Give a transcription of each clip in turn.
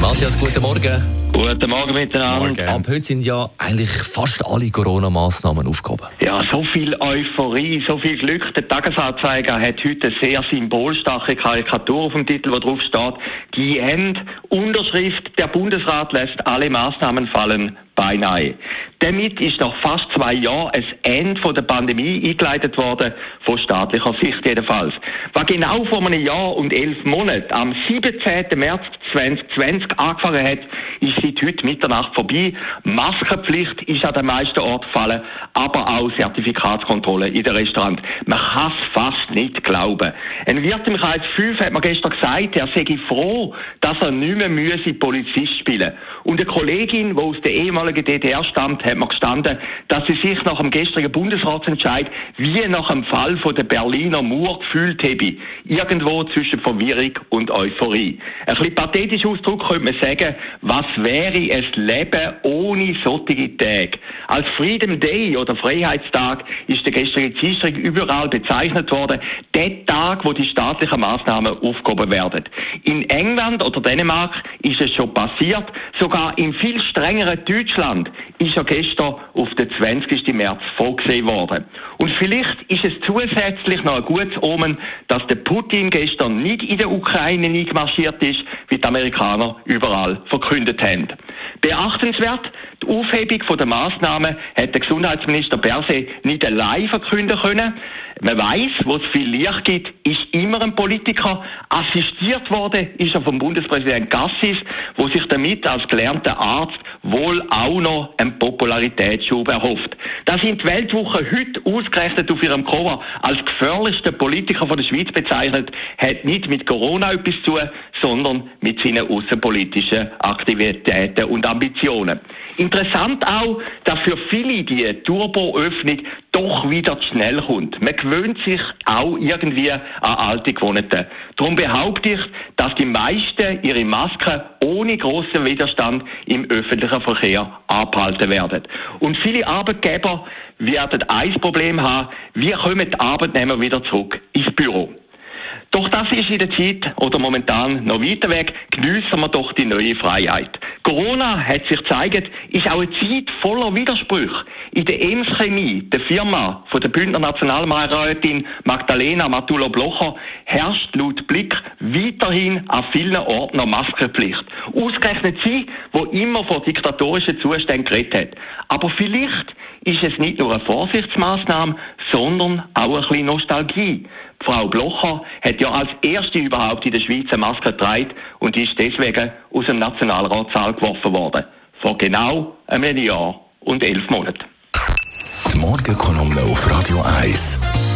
Matthias, guten Morgen. Guten Morgen miteinander. Ab heute sind ja eigentlich fast alle Corona-Massnahmen aufgehoben. Ja, so viel Euphorie, so viel Glück. Der Tagesanzeiger hat heute eine sehr symbolstarke Karikatur auf dem Titel, wo drauf steht, die End Unterschrift, der Bundesrat lässt alle Maßnahmen fallen, beinahe. Damit ist nach fast zwei Jahren ein Ende der Pandemie eingeleitet worden, von staatlicher Sicht jedenfalls. Was genau vor einem Jahr und elf Monaten, am 17. März 2020 angefangen hat, ist seit heute Mitternacht vorbei. Maskenpflicht ist an den meisten Orten gefallen, aber auch Zertifikatskontrolle in den Restaurants. Man kann es fast nicht glauben. Ein Wirt im Kreis 5 hat mir gestern gesagt, er sei froh, dass er nicht mehr müsse Polizist spielen Und eine Kollegin, die aus der ehemaligen DDR stammt, hat mir gestanden, dass sie sich nach dem gestrigen Bundesratsentscheid wie nach dem Fall von der Berliner Mauer gefühlt habe. Irgendwo zwischen Verwirrung und Euphorie. Ein bisschen pathetisch Ausdruck könnte man sagen, was wäre ein Leben ohne solche Tage? Als Freedom Day oder Freiheitstag ist der gestrige Dienstag überall bezeichnet worden. Der Tag, wo die staatlichen Maßnahmen aufgehoben werden. In England oder Dänemark ist es schon passiert. Sogar im viel strengeren Deutschland ist ja gestern auf den 20. März vorgesehen worden. Und vielleicht ist es zusätzlich noch ein gutes Omen, dass der Putin gestern nicht in der Ukraine eingemarschiert ist, wie die Amerikaner überall verkündet haben. Beachtenswert, Aufhebung der Maßnahmen hat der Gesundheitsminister Berse nicht allein verkünden können. Man weiß, wo es viel Licht gibt, ist immer ein Politiker. Assistiert worden ist er vom Bundespräsident Gassis, wo sich damit als gelernter Arzt wohl auch noch einen Popularitätsschub erhofft. Da sind die Weltwoche heute ausgerechnet auf ihrem Cover als gefährlichster Politiker von der Schweiz bezeichnet, hat nicht mit Corona etwas zu tun, sondern mit seinen außenpolitischen Aktivitäten und Ambitionen. Interessant auch, dass für viele die Turboöffnung doch wieder zu schnell kommt. Man gewöhnt sich auch irgendwie an alte Gewohnheiten. Darum behaupte ich, dass die meisten ihre Masken ohne großen Widerstand im öffentlichen Verkehr abhalten werden. Und viele Arbeitgeber werden ein Problem haben, wie kommen die Arbeitnehmer wieder zurück ins Büro. Doch das ist in der Zeit oder momentan noch weiter weg. Geniessen wir doch die neue Freiheit. Corona hat sich gezeigt, ist auch eine Zeit voller Widersprüche. In der Ems Chemie, der Firma von der Bündner Nationalrätin Magdalena Matulo-Blocher, herrscht laut Blick weiterhin an vielen Orten eine Maskenpflicht. Ausgerechnet sie, wo immer vor diktatorischen Zuständen geredet hat. Aber vielleicht ist es nicht nur eine Vorsichtsmaßnahme, sondern auch ein bisschen Nostalgie. Frau Blocher hat ja als erste überhaupt in der Schweiz eine Maske getragen und ist deswegen aus dem Nationalratssaal geworfen worden. Vor genau einem Jahr und elf Monaten. Die Morgenkolumne auf Radio 1.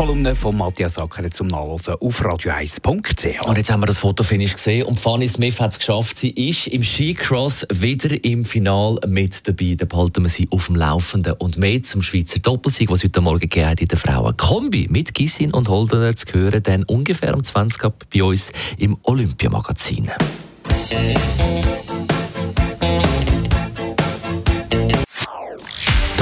Morgenkolumne von Matthias Acker zum Nachlesen auf radio1.ch. Und jetzt haben wir das Fotofinish gesehen und Fanny Smith hat es geschafft. Sie ist im Skicross wieder im Final mit dabei. Da behalten wir sie auf dem Laufenden und mehr zum Schweizer Doppelsieg, was heute Morgen gegeben hat in der Frauen. Kombi mit Gissin und Holdener zu hören, dann ungefähr um 20 Uhr bei uns im Olympiamagazin.